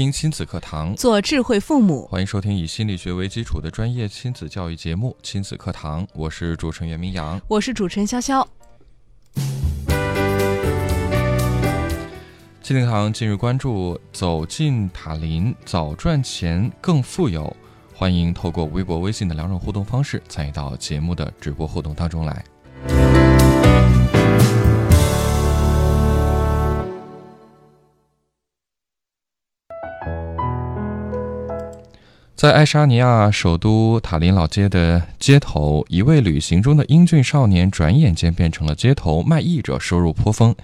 听亲子课堂，做智慧父母。欢迎收听以心理学为基础的专业亲子教育节目《亲子课堂》，我是主持人袁明阳，我是主持人潇潇。亲子课堂近日关注走进塔林，早赚钱更富有。欢迎透过微博、微信的两种互动方式参与到节目的直播互动当中来。在爱沙尼亚首都塔林老街的街头，一位旅行中的英俊少年转眼间变成了街头卖艺者，收入颇丰。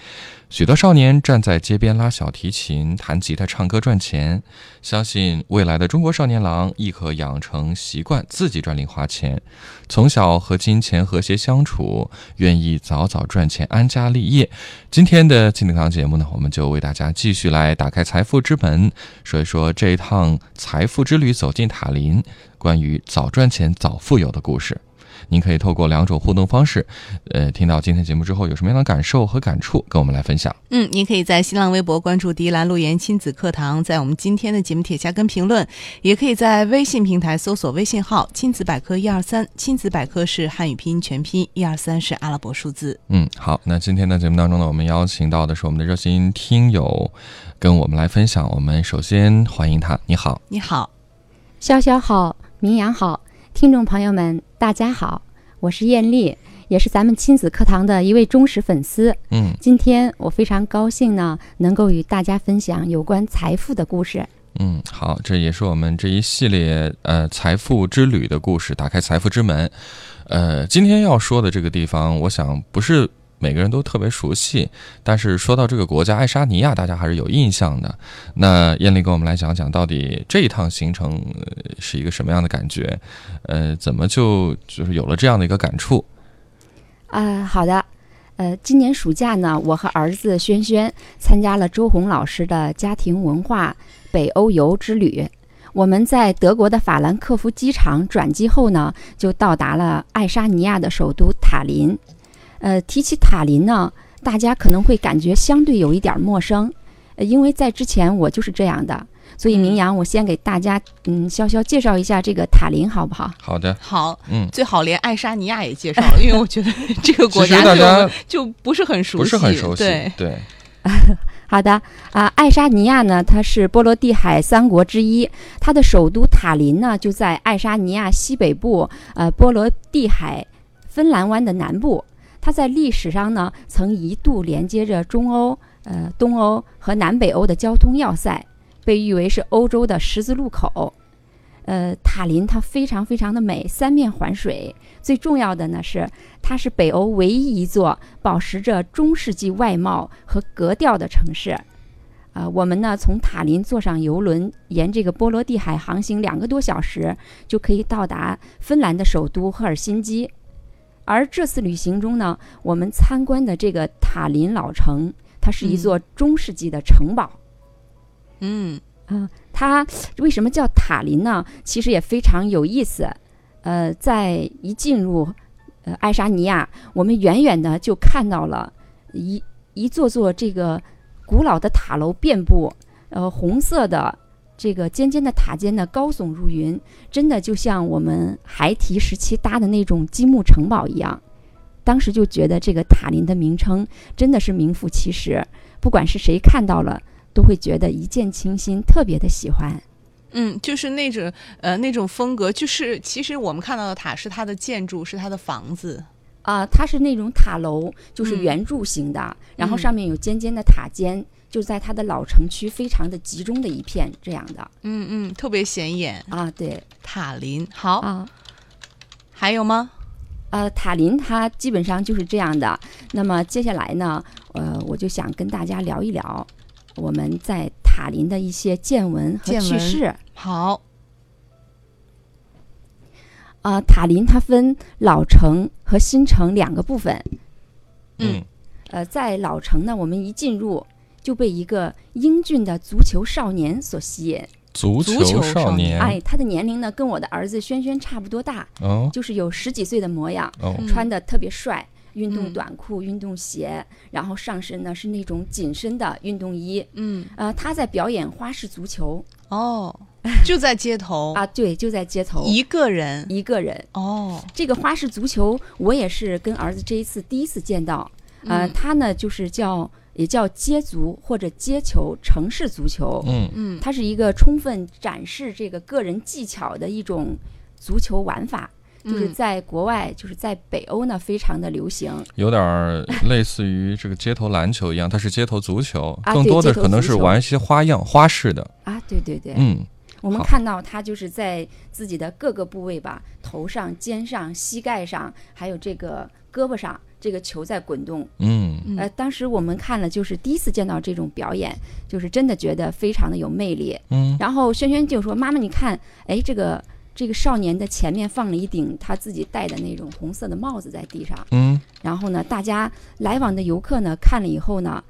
许多少年站在街边拉小提琴、弹吉他、唱歌赚钱。相信未来的中国少年郎亦可养成习惯，自己赚零花钱，从小和金钱和谐相处，愿意早早赚钱、安家立业。今天的亲子堂节目呢，我们就为大家继续来打开财富之门，说一说这一趟财富之旅走进塔林，关于早赚钱、早富有的故事。您可以透过两种互动方式，呃，听到今天节目之后有什么样的感受和感触，跟我们来分享。嗯，您可以在新浪微博关注“迪兰路言亲子课堂”，在我们今天的节目帖下跟评论，也可以在微信平台搜索微信号“亲子百科一二三”，亲子百科是汉语拼音全拼，一二三是阿拉伯数字。嗯，好，那今天的节目当中呢，我们邀请到的是我们的热心听友，跟我们来分享。我们首先欢迎他，你好，你好，潇潇好，明阳好。听众朋友们，大家好，我是艳丽，也是咱们亲子课堂的一位忠实粉丝。嗯，今天我非常高兴呢，能够与大家分享有关财富的故事。嗯，好，这也是我们这一系列呃财富之旅的故事，打开财富之门。呃，今天要说的这个地方，我想不是。每个人都特别熟悉，但是说到这个国家爱沙尼亚，大家还是有印象的。那艳丽跟我们来讲讲，到底这一趟行程是一个什么样的感觉？呃，怎么就就是有了这样的一个感触？啊，好的。呃，今年暑假呢，我和儿子轩轩参加了周红老师的家庭文化北欧游之旅。我们在德国的法兰克福机场转机后呢，就到达了爱沙尼亚的首都塔林。呃，提起塔林呢，大家可能会感觉相对有一点陌生，呃，因为在之前我就是这样的，所以明阳，我先给大家嗯，潇潇介绍一下这个塔林，好不好？好的，好，嗯，最好连爱沙尼亚也介绍，因为我觉得这个国家就就不是很熟悉，不是很熟悉，对对。好的啊，爱沙尼亚呢，它是波罗的海三国之一，它的首都塔林呢就在爱沙尼亚西北部，呃，波罗的海芬兰湾的南部。它在历史上呢，曾一度连接着中欧、呃东欧和南北欧的交通要塞，被誉为是欧洲的十字路口。呃，塔林它非常非常的美，三面环水。最重要的呢是，它是北欧唯一一座保持着中世纪外貌和格调的城市。啊，我们呢从塔林坐上游轮，沿这个波罗的海航行两个多小时，就可以到达芬兰的首都赫尔辛基。而这次旅行中呢，我们参观的这个塔林老城，它是一座中世纪的城堡。嗯啊，它为什么叫塔林呢？其实也非常有意思。呃，在一进入呃爱沙尼亚，我们远远的就看到了一一座座这个古老的塔楼遍布，呃，红色的。这个尖尖的塔尖呢，高耸入云，真的就像我们孩提时期搭的那种积木城堡一样。当时就觉得这个塔林的名称真的是名副其实，不管是谁看到了，都会觉得一见倾心，特别的喜欢。嗯，就是那种呃那种风格，就是其实我们看到的塔是它的建筑，是它的房子啊，它是那种塔楼，就是圆柱形的，然后上面有尖尖的塔尖。就在它的老城区，非常的集中的一片这样的，嗯嗯，特别显眼啊。对，塔林。好，啊。还有吗？呃，塔林它基本上就是这样的。那么接下来呢，呃，我就想跟大家聊一聊我们在塔林的一些见闻和趣事。好，呃，塔林它分老城和新城两个部分。嗯呃，在老城呢，我们一进入就被一个英俊的足球少年所吸引。足足球少少年哎，他的年龄呢跟我的儿子轩轩差不多大，哦就是有十几岁的模样，穿的特别帅。运动嗯短裤、运动鞋，然后上身呢是那种紧身的运动衣。嗯，呃，他在表演花式足球哦，就在街头啊，对，就在街头一个人。一个人。哦，这个花式足球，我也是跟儿子这一次第一次见到。呃，嗯它呢就是叫也叫街足或者街球、城市足球。嗯嗯它是一个充分展示这个个人技巧的一种足球玩法。就是嗯在国外，就是在北欧呢，非常的流行。有点儿类似于这个街头篮球一样，它是街头足球，啊更多的可能是玩一些花样花式的。啊，对对对，嗯，我们看到他就是在自己的各个部位吧，头上、肩上、膝盖上，还有这个胳膊上，这个球在滚动。嗯嗯呃，当时我们看了，就是第一次见到这种表演，就是真的觉得非常的有魅力。嗯然后轩轩就说：“妈妈，你看，哎，这个这个少年的前面放了一顶他自己戴的那种红色的帽子在地上。嗯然后呢，大家来往的游客呢看了以后呢，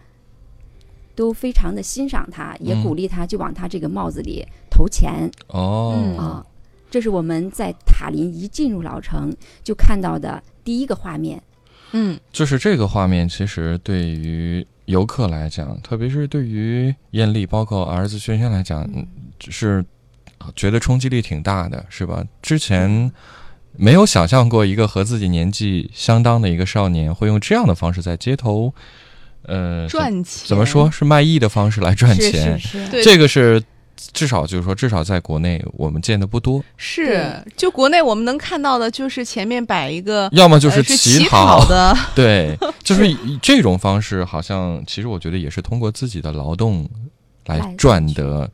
都非常的欣赏他，也嗯鼓励他就往他这个帽子里投钱。哦嗯啊，这是我们在塔林一进入老城就看到的第一个画面。嗯就是这个画面，其实对于游客来讲，特别是对于艳丽，包括儿子轩轩来讲，嗯是觉得冲击力挺大的，是吧？之前没有想象过一个和自己年纪相当的一个少年会用这样的方式在街头，呃，赚钱怎么说是卖艺的方式来赚钱？是是，对这个是至少就是说，至少在国内我们见的不多，是，就国内我们能看到的，就是前面摆一个，要么就呃是乞讨的，对，就是以这种方式，好像其实我觉得也是通过自己的劳动来来赚得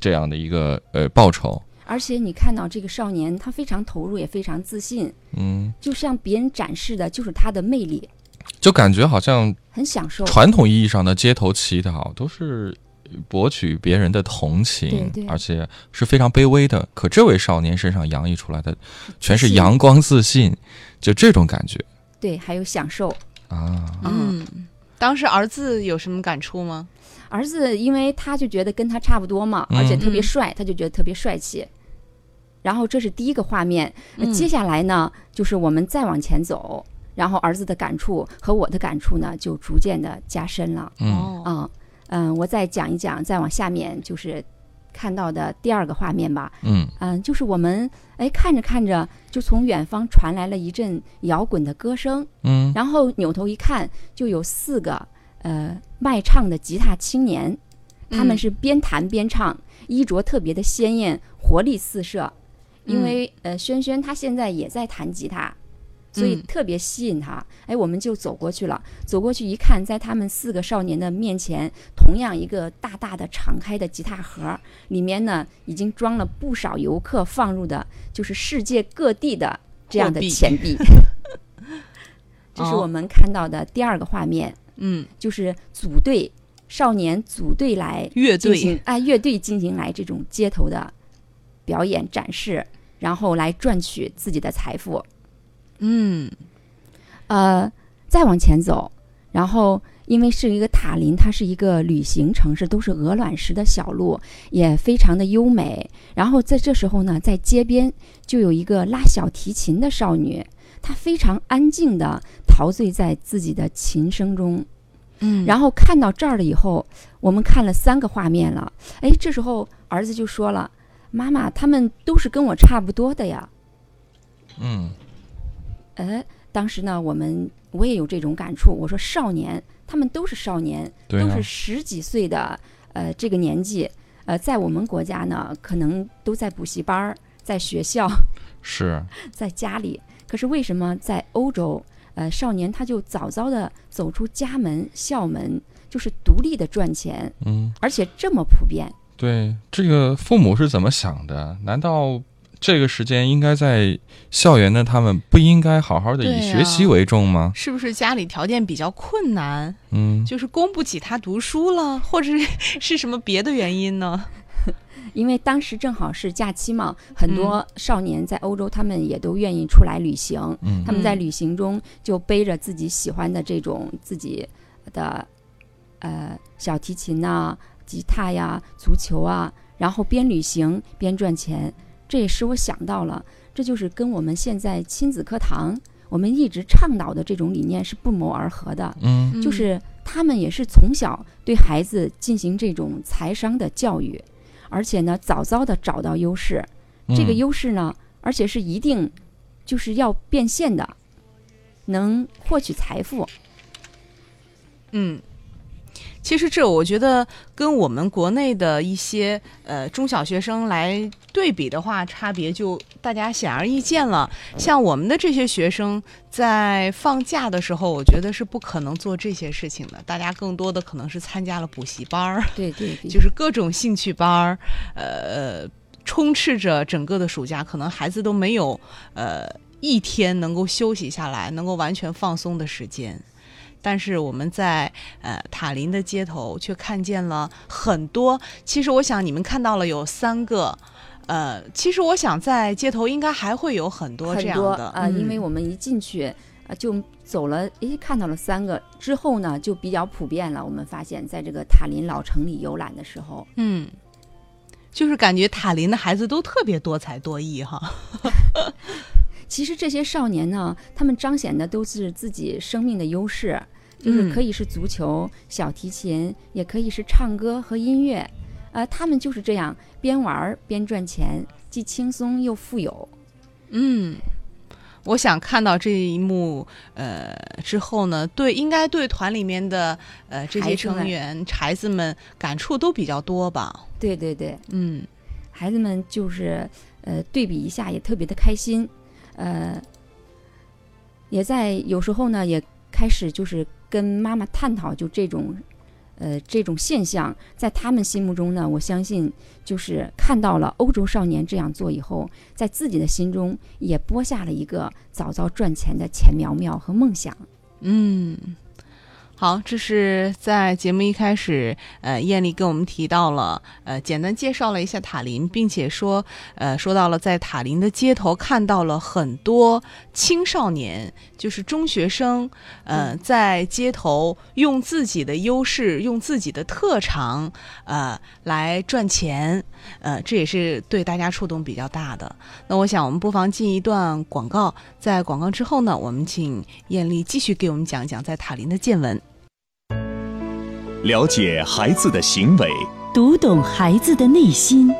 这样的一个呃报酬。而且你看到这个少年，他非常投入，也非常自信，嗯，就向别人展示的就是他的魅力，就感觉好像很享受。传统意义上的街头乞讨都是博取别人的同情，对对而且是非常卑微的。可这位少年身上洋溢出来的全是阳光自信，就这种感觉对，还有享受。啊。嗯，当时儿子有什么感触吗？儿子因为他就觉得跟他差不多嘛，而且嗯特别帅，他就觉得特别帅气。然后这是第一个画面，接下来呢，就是我们再往前走，然后儿子的感触和我的感触呢，就逐渐的加深了。嗯哦，啊，嗯，我再讲一讲，再往下面就是看到的第二个画面吧。嗯嗯，就是我们哎看着看着，就从远方传来了一阵摇滚的歌声，嗯然后扭头一看，就有四个呃卖唱的吉他青年，他们嗯是边弹边唱，衣着特别的鲜艳，活力四射。因嗯为呃，轩轩他现在也在弹吉他，所以嗯特别吸引他。哎，我们就走过去了。走过去一看，在他们四个少年的面前，同样一个大大的敞开的吉他盒，里面呢已经装了不少游客放入的，就是世界各地的这样的钱币。这是哦我们看到的第二个画面，嗯，就是组队少年组队来乐队，进行哎乐队进行来这种街头的表演展示，然后来赚取自己的财富。嗯呃，再往前走，然后因为是一个塔林，它是一个旅行城市，都是鹅卵石的小路，也非常的优美。然后在这时候呢，在街边就有一个拉小提琴的少女，她非常安静的陶醉在自己的琴声中。嗯，然后看到这儿了以后，我们看了三个画面了。哎，这时候儿子就说了：“妈妈，他们都是跟我差不多的呀。嗯”呃，当时呢，我们我也有这种感触。我说少年，他们都是少年，都是，十几岁的，呃，这个年纪。呃，在我们国家呢，可能都在补习班儿，在学校，是在家里。可是为什么在欧洲，呃，少年他就早早的走出家门、校门，就是独立的赚钱，嗯。而且这么普遍？对，这个父母是怎么想的？难道这个时间应该在校园的他们不应该好好的以学习为重吗？是不是家里条件比较困难，嗯，就是供不起他读书了，或者是 是什么别的原因呢？因为当时正好是假期嘛，很多少年在欧洲，他们也都愿意出来旅行。嗯他们在旅行中就背着自己喜欢的这种自己的呃小提琴呐、吉他呀、足球啊，然后边旅行边赚钱。这也使我想到了，这就是跟我们现在亲子课堂我们一直倡导的这种理念是不谋而合的。嗯就是他们也是从小对孩子进行这种财商的教育，而且呢，早早的找到优势。这个嗯优势呢，而且是一定就是要变现的，能获取财富。嗯，其实这我觉得跟我们国内的一些呃中小学生来对比的话，差别就大家显而易见了。像我们的这些学生在放假的时候，我觉得是不可能做这些事情的，大家更多的可能是参加了补习班儿，对对对，就是各种兴趣班儿，呃，充斥着整个的暑假，可能孩子都没有呃一天能够休息下来，能够完全放松的时间。但是我们在呃塔林的街头却看见了很多。其实我想你们看到了有三个，呃，其实我想在街头应该还会有很多这样的啊、因为嗯我们一进去啊、就走了，诶，看到了三个之后呢，就比较普遍了。我们发现，在这个塔林老城里游览的时候，嗯，就是感觉塔林的孩子都特别多才多艺哈。其实这些少年呢，他们彰显的都是自己生命的优势，就是嗯可以是足球、小提琴，也可以是唱歌和音乐。呃，他们就是这样边玩儿边赚钱，既轻松又富有。嗯，我想看到这一幕，呃，之后呢，对，应该对团里面的呃这些成员孩子们感触都比较多吧。对对对，嗯孩子们就是呃对比一下也特别的开心，呃，也在有时候呢也开始就是跟妈妈探讨就这种呃这种现象，在他们心目中呢，我相信就是看到了欧洲少年这样做以后，在自己的心中也播下了一个早早赚钱的钱苗苗和梦想。嗯。好，这是在节目一开始，呃，艳丽跟我们提到了，呃，简单介绍了一下塔林，并且说，呃，说到了在塔林的街头看到了很多青少年，就是中学生，呃，在街头用自己的优势，用自己的特长，呃，来赚钱，呃，这也是对大家触动比较大的。那我想，我们不妨进一段广告，在广告之后呢，我们请艳丽继续给我们讲一讲在塔林的见闻。了解孩子的行为，读懂孩子的内心，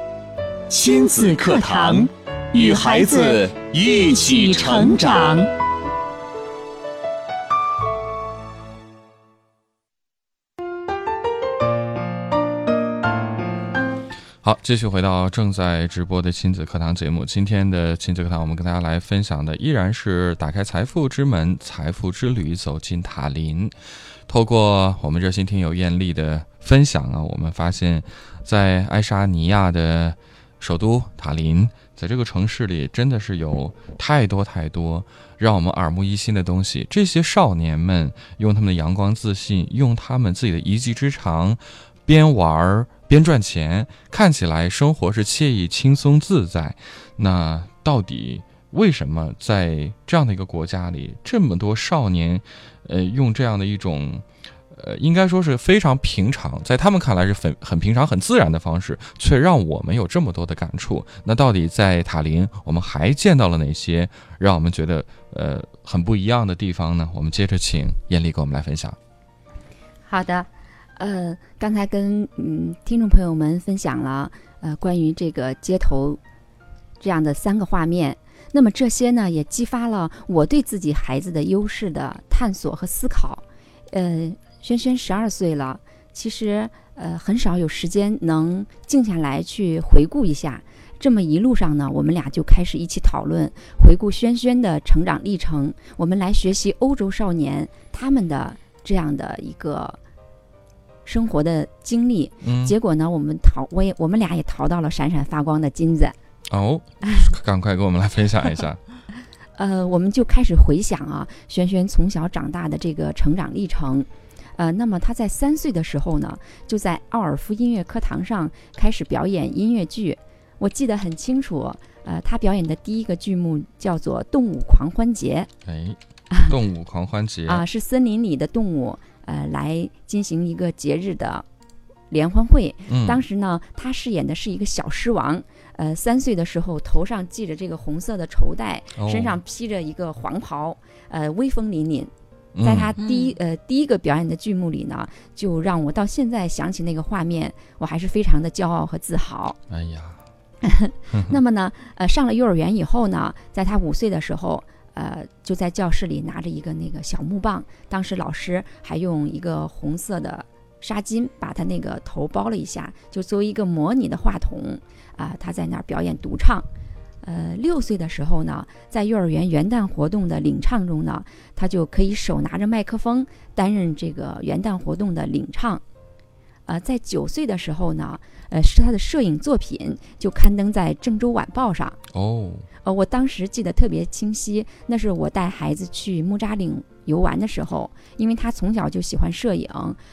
亲子课堂，与孩子一起成长。好，继续回到正在直播的亲子课堂节目。今天的亲子课堂，我们跟大家来分享的依然是打开财富之门，财富之旅，走进塔林。透过我们热心听友艳丽的分享啊，我们发现，在爱沙尼亚的首都塔林，在这个城市里，真的是有太多太多让我们耳目一新的东西。这些少年们用他们的阳光自信，用他们自己的一技之长，边玩儿边赚钱，看起来生活是惬意、轻松、自在。那到底为什么在这样的一个国家里，这么多少年，呃，用这样的一种，呃，应该说是非常平常，在他们看来是很很平常、很自然的方式，却让我们有这么多的感触？那到底在塔林，我们还见到了哪些让我们觉得呃很不一样的地方呢？我们接着请艳丽给我们来分享。好的，呃，刚才跟嗯听众朋友们分享了呃关于这个街头这样的三个画面，那么这些呢也激发了我对自己孩子的优势的探索和思考。呃，轩轩十二岁了，其实呃很少有时间能静下来去回顾一下。这么一路上呢，我们俩就开始一起讨论，回顾轩轩的成长历程，我们来学习欧洲少年他们的这样的一个生活的经历。结果呢，我们淘，我也我们俩也淘到了闪闪发光的金子。哦，赶快给我们来分享一下。呃，我们就开始回想啊，轩轩从小长大的这个成长历程。呃，那么他在三岁的时候呢，就在奥尔夫音乐课堂上开始表演音乐剧。我记得很清楚，呃，他表演的第一个剧目叫做《动物狂欢节哎，动物狂欢节》啊，是森林里的动物呃来进行一个节日的联欢会。嗯，当时呢，他饰演的是一个小狮王。呃，三岁的时候，头上系着这个红色的绸带，哦身上披着一个黄袍，呃，威风凛凛。嗯在他第一、呃第一个表演的剧目里呢，就让我到现在想起那个画面，我还是非常的骄傲和自豪。哎呀，那么呢，呃，上了幼儿园以后呢，在他五岁的时候，呃，就在教室里拿着一个那个小木棒，当时老师还用一个红色的纱巾把他那个头包了一下，就作为一个模拟的话筒啊、他在那儿表演独唱。呃，六岁的时候呢，在幼儿园元旦活动的领唱中呢，他就可以手拿着麦克风担任这个元旦活动的领唱。呃，在九岁的时候呢，呃，是他的摄影作品就刊登在《郑州晚报》上。哦，呃，我当时记得特别清晰，那是我带孩子去木扎岭游玩的时候，因为他从小就喜欢摄影，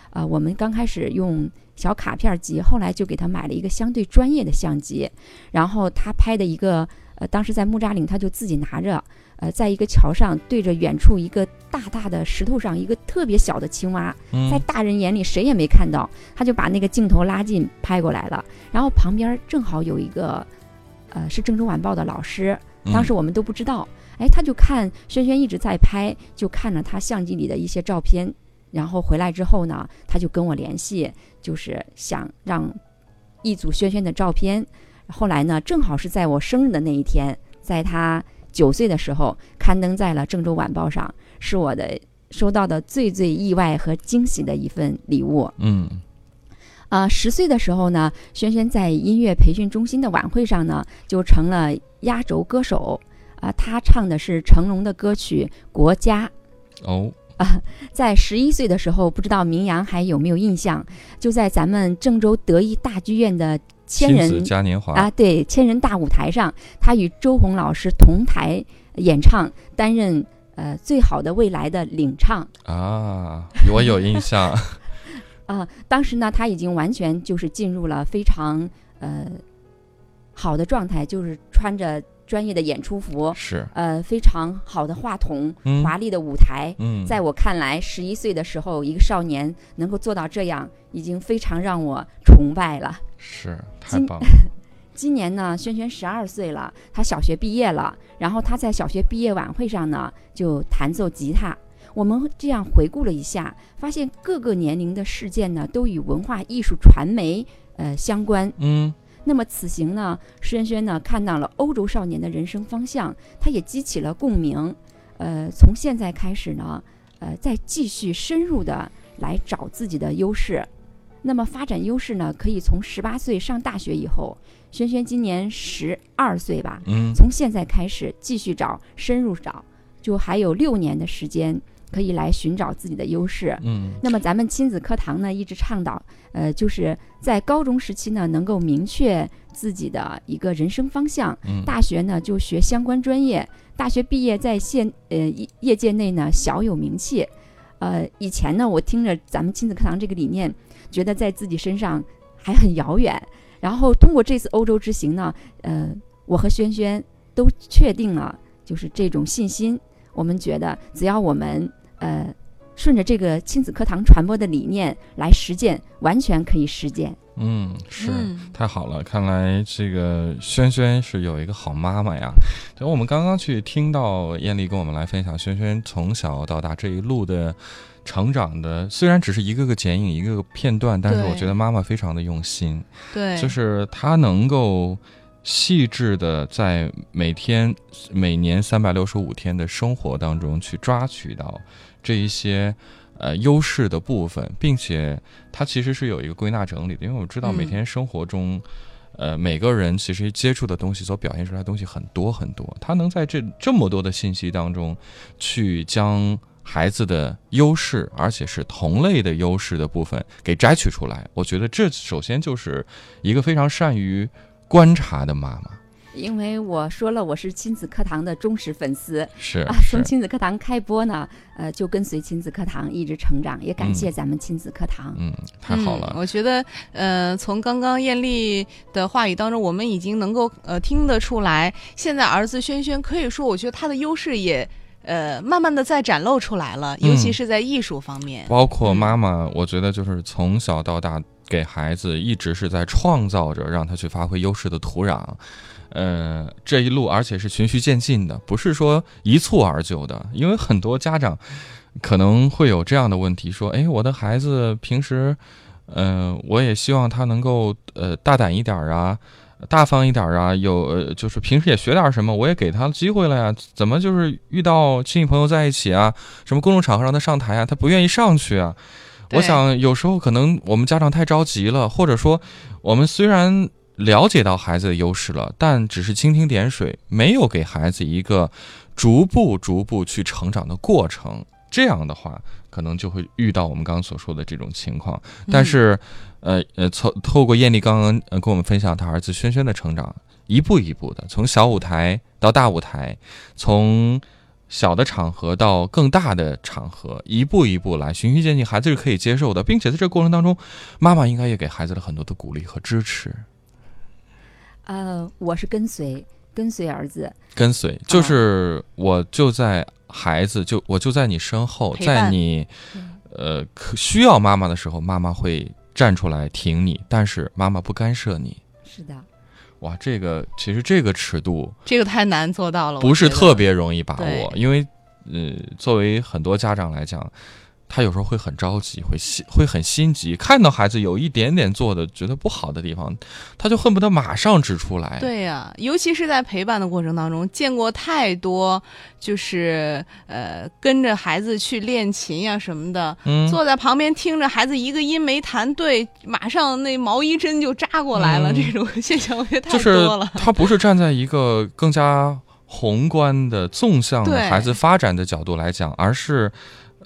啊、我们刚开始用小卡片机，后来就给他买了一个相对专业的相机，然后他拍的一个，呃，当时在木扎岭，他就自己拿着，呃，在一个桥上对着远处一个大大的石头上一个特别小的青蛙，在嗯，大人眼里谁也没看到，他就把那个镜头拉近拍过来了，然后旁边正好有一个，呃，是郑州晚报的老师，嗯当时我们都不知道，哎，他就看轩轩一直在拍，就看了他相机里的一些照片，然后回来之后呢，他就跟我联系，就是想让一组轩轩的照片。后来呢，正好是在我生日的那一天，在他九岁的时候刊登在了《郑州晚报》上，是我的收到的最最意外和惊喜的一份礼物。嗯啊，十岁的时候呢，轩轩在音乐培训中心的晚会上呢，就成了压轴歌手。啊，他唱的是成龙的歌曲《国家》。哦，啊在十一岁的时候，不知道明阳还有没有印象？就在咱们郑州德艺大剧院的千人嘉年华啊，对，千人大舞台上，他与周红老师同台演唱，担任呃最好的未来的领唱。啊，我有印象。啊，当时呢，他已经完全就是进入了非常呃好的状态，就是穿着专业的演出服，是，呃，非常好的话筒，嗯华丽的舞台。嗯，在我看来，十一岁的时候，一个少年能够做到这样，已经非常让我崇拜了。是太今棒了。今年呢，轩轩十二岁了，他小学毕业了。然后他在小学毕业晚会上呢，就弹奏吉他。我们这样回顾了一下，发现各个年龄的事件呢，都与文化艺术传媒呃相关。嗯那么此行呢，轩轩呢看到了欧洲少年的人生方向，他也激起了共鸣。呃，从现在开始呢，呃，再继续深入的来找自己的优势。那么发展优势呢，可以从十八岁上大学以后，轩轩今年十二岁吧，嗯从现在开始继续找，深入找，就还有六年的时间可以来寻找自己的优势。嗯那么咱们亲子课堂呢，一直倡导，呃，就是在高中时期呢，能够明确自己的一个人生方向。嗯，大学呢，就学相关专业。大学毕业在现呃业业界内呢小有名气。呃，以前呢，我听着咱们亲子课堂这个理念，觉得在自己身上还很遥远。然后通过这次欧洲之行呢，呃，我和轩轩都确定了，就是这种信心。我们觉得，只要我们呃顺着这个亲子课堂传播的理念来实践，完全可以实践。嗯是。嗯太好了，看来这个轩轩是有一个好妈妈呀。就我们刚刚去听到艳丽跟我们来分享轩轩从小到大这一路的成长的，虽然只是一个个剪影、一个个片段，但是我觉得妈妈非常的用心，对，就是她能够细致的在每天、每年三百六十五天的生活当中去抓取到这一些。呃，优势的部分，并且它其实是有一个归纳整理的，因为我知道每天生活中，呃，每个人其实接触的东西所表现出来的东西很多很多，他能在这这么多的信息当中，去将孩子的优势，而且是同类的优势的部分给摘取出来。我觉得这首先就是一个非常善于观察的妈妈。因为我说了我是亲子课堂的忠实粉丝是啊，从亲子课堂开播呢，呃，就跟随亲子课堂一直成长，也感谢咱们亲子课堂。嗯，太好了嗯。我觉得，呃，从刚刚艳丽的话语当中，我们已经能够呃听得出来，现在儿子轩轩可以说，我觉得他的优势也呃慢慢的在展露出来了，尤其嗯是在艺术方面。包括嗯妈妈，我觉得就是从小到大给孩子一直是在创造着让他去发挥优势的土壤。呃，这一路而且是循序渐进的，不是说一蹴而就的。因为很多家长可能会有这样的问题，说：“哎，我的孩子平时，呃，我也希望他能够呃大胆一点啊，大方一点啊，有就是平时也学点什么，我也给他机会了呀，怎么就是遇到亲戚朋友在一起啊，什么公众场合让他上台啊，他不愿意上去啊？对我想有时候可能我们家长太着急了，或者说我们虽然了解到孩子的优势了，但只是蜻蜓点水，没有给孩子一个逐步逐步去成长的过程。这样的话，可能就会遇到我们刚刚所说的这种情况。但是，呃呃，透透过艳丽刚刚呃跟我们分享她儿子轩轩的成长，一步一步的从小舞台到大舞台，从小的场合到更大的场合，一步一步来，循序渐进，孩子是可以接受的，并且在这个过程当中，妈妈应该也给孩子了很多的鼓励和支持。呃，我是跟随跟随儿子，跟随，就是我就在孩子就我就在你身后，在你呃可需要妈妈的时候，妈妈会站出来挺你，但是妈妈不干涉你。是的，哇，这个其实这个尺度这个太难做到了，不是特别容易把握，因为呃，作为很多家长来讲，他有时候会很着急，会心会很心急，看到孩子有一点点做的觉得不好的地方，他就恨不得马上指出来。对呀、尤其是在陪伴的过程当中，见过太多，就是呃跟着孩子去练琴呀、什么的，嗯，坐在旁边听着孩子一个音没弹对，马上那毛衣针就扎过来了，嗯这种 现象我觉得太就是多了。他不是站在一个更加宏观的纵向的孩子发展的角度来讲，而是。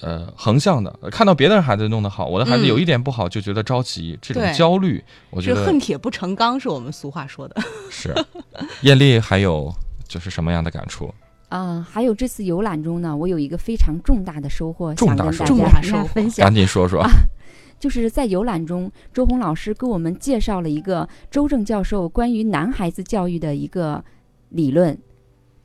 呃，横向的，看到别的孩子弄得好，我的孩子嗯有一点不好就觉得着急，这种焦虑，我觉得是恨铁不成钢，是我们俗话说的。是。艳丽还有就是什么样的感触？嗯、还有这次游览中呢，我有一个非常重大的收获，重大收获想跟大重大家收获 分享赶。紧说说。啊就是在游览中，周红老师给我们介绍了一个周正教授关于男孩子教育的一个理论，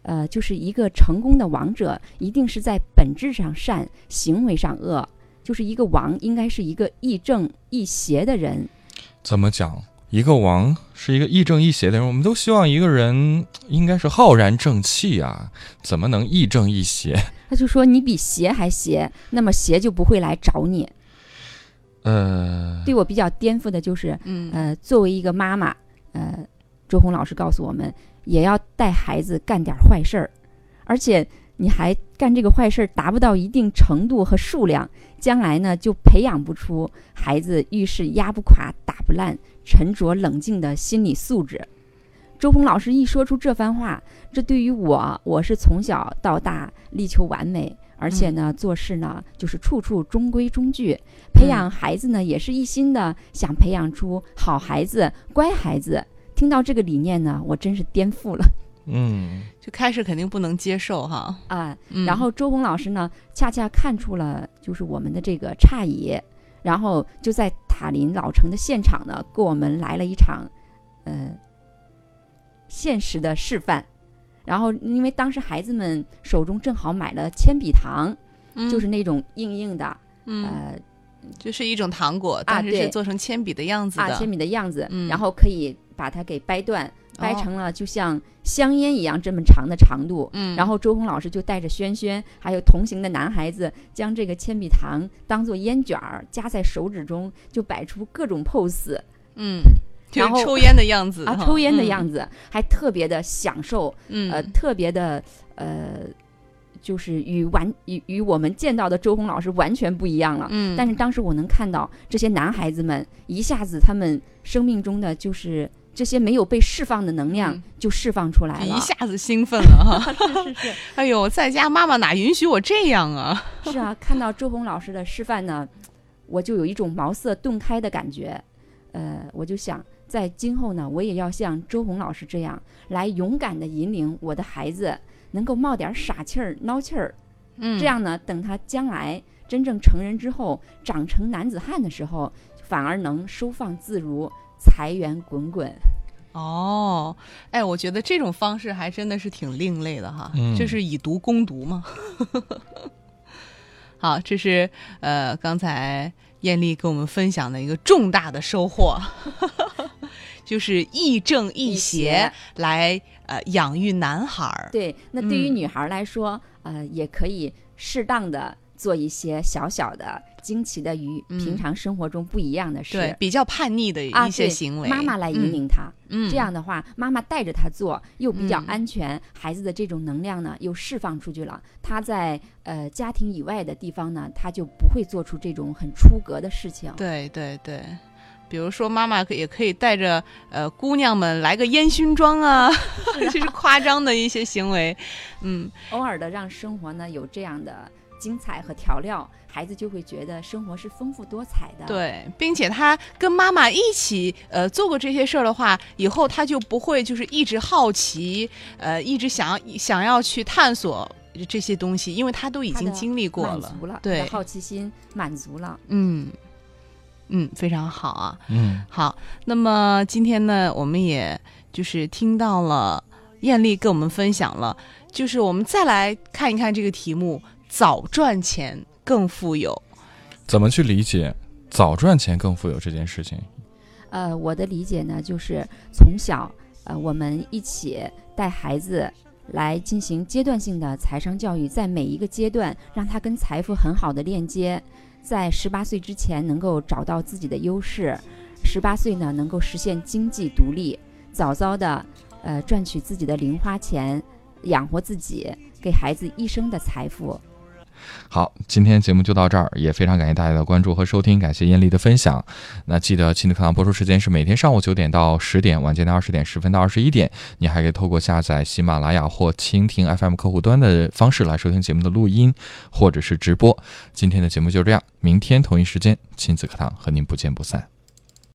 呃，就是一个成功的王者一定是在本质上善，行为上恶，就是一个王应该是一个亦正亦邪的人。怎么讲？一个王是一个亦正亦邪的人，我们都希望一个人应该是浩然正气啊，怎么能亦正亦邪？他就说你比邪还邪，那么邪就不会来找你。呃，对我比较颠覆的就是，嗯，呃，作为一个妈妈，呃，周红老师告诉我们，也要带孩子干点坏事儿，而且你还干这个坏事儿达不到一定程度和数量，将来呢就培养不出孩子遇事压不垮、打不烂、沉着冷静的心理素质。周鹏老师一说出这番话，这对于我，我是从小到大力求完美，而且呢，做事呢就是处处中规中矩，培养孩子呢也是一心的想培养出好孩子、乖孩子。听到这个理念呢，我真是颠覆了嗯，就开始肯定不能接受哈。啊！嗯、然后周红老师呢，恰恰看出了就是我们的这个诧异，然后就在塔林老城的现场呢，给我们来了一场，呃，现实的示范。然后因为当时孩子们手中正好买了铅笔糖，嗯就是那种硬硬的，嗯，呃就是一种糖果，但是是做成铅笔的样子的。啊铅笔的样子，嗯然后可以把它给掰断，掰哦成了就像香烟一样这么长的长度。嗯，然后周红老师就带着轩轩还有同行的男孩子，将这个铅笔糖当做烟卷儿夹在手指中，就摆出各种 pose 嗯，就然后抽烟的样子啊，抽烟的样子。子，还特别的享受，嗯，呃，特别的呃，就是与完与与我们见到的周红老师完全不一样了。嗯，但是当时我能看到这些男孩子们一下子他们生命中的就是这些没有被释放的能量嗯就释放出来了。就一下子兴奋了哈。是是是。哎呦，在家妈妈哪允许我这样啊？是啊，看到周红老师的示范呢，我就有一种茅塞顿开的感觉。呃，我就想，在今后呢，我也要像周红老师这样，来勇敢的引领我的孩子，能够冒点傻气儿、孬气儿，嗯，这样呢，等他将来真正成人之后，长成男子汉的时候，反而能收放自如，财源滚滚。哦，哎，我觉得这种方式还真的是挺另类的哈，嗯就是以毒攻毒嘛。好，这是呃刚才艳丽跟我们分享的一个重大的收获，就是亦正亦亦邪邪来呃养育男孩儿。对，那对于嗯女孩儿来说，呃，也可以适当的做一些小小的、惊奇的与嗯。平常生活中不一样的事。对，比较叛逆的啊，一些行为，妈妈来嗯。引领他，嗯，这样的话，妈妈带着他做，又比较嗯。安全，孩子的这种能量呢又释放出去了。他在呃家庭以外的地方呢，他就不会做出这种很出格的事情。对对对，比如说妈妈可也可以带着呃姑娘们来个烟熏妆啊，这是夸张的一些行为。嗯，偶尔的让生活呢有这样的精彩和调料，孩子就会觉得生活是丰富多彩的。，对，并且他跟妈妈一起呃做过这些事儿的话，以后他就不会就是一直好奇，呃，一直想要想要去探索这些东西，因为他都已经经历过了。满足了，对，好奇心满足了。嗯嗯，非常好啊。嗯好，那么今天呢，我们也就是听到了艳丽跟我们分享了，就是我们再来看一看这个题目：早赚钱更富有。怎么去理解早赚钱更富有这件事情？呃，我的理解呢，就是从小呃，我们一起带孩子来进行阶段性的财商教育，在每一个阶段让他跟财富很好的链接，在十八岁之前能够找到自己的优势，十八岁呢能够实现经济独立，早早的呃赚取自己的零花钱，养活自己，给孩子一生的财富。好，今天节目就到这儿，也非常感谢大家的关注和收听，感谢艳丽的分享。那记得亲子课堂播出时间是每天上午九点到十点，晚间的二十点十分到二十一点。你还可以透过下载喜马拉雅或蜻蜓 FM 客户端的方式来收听节目的录音或者是直播。今天的节目就这样，明天同一时间亲子课堂和您不见不散。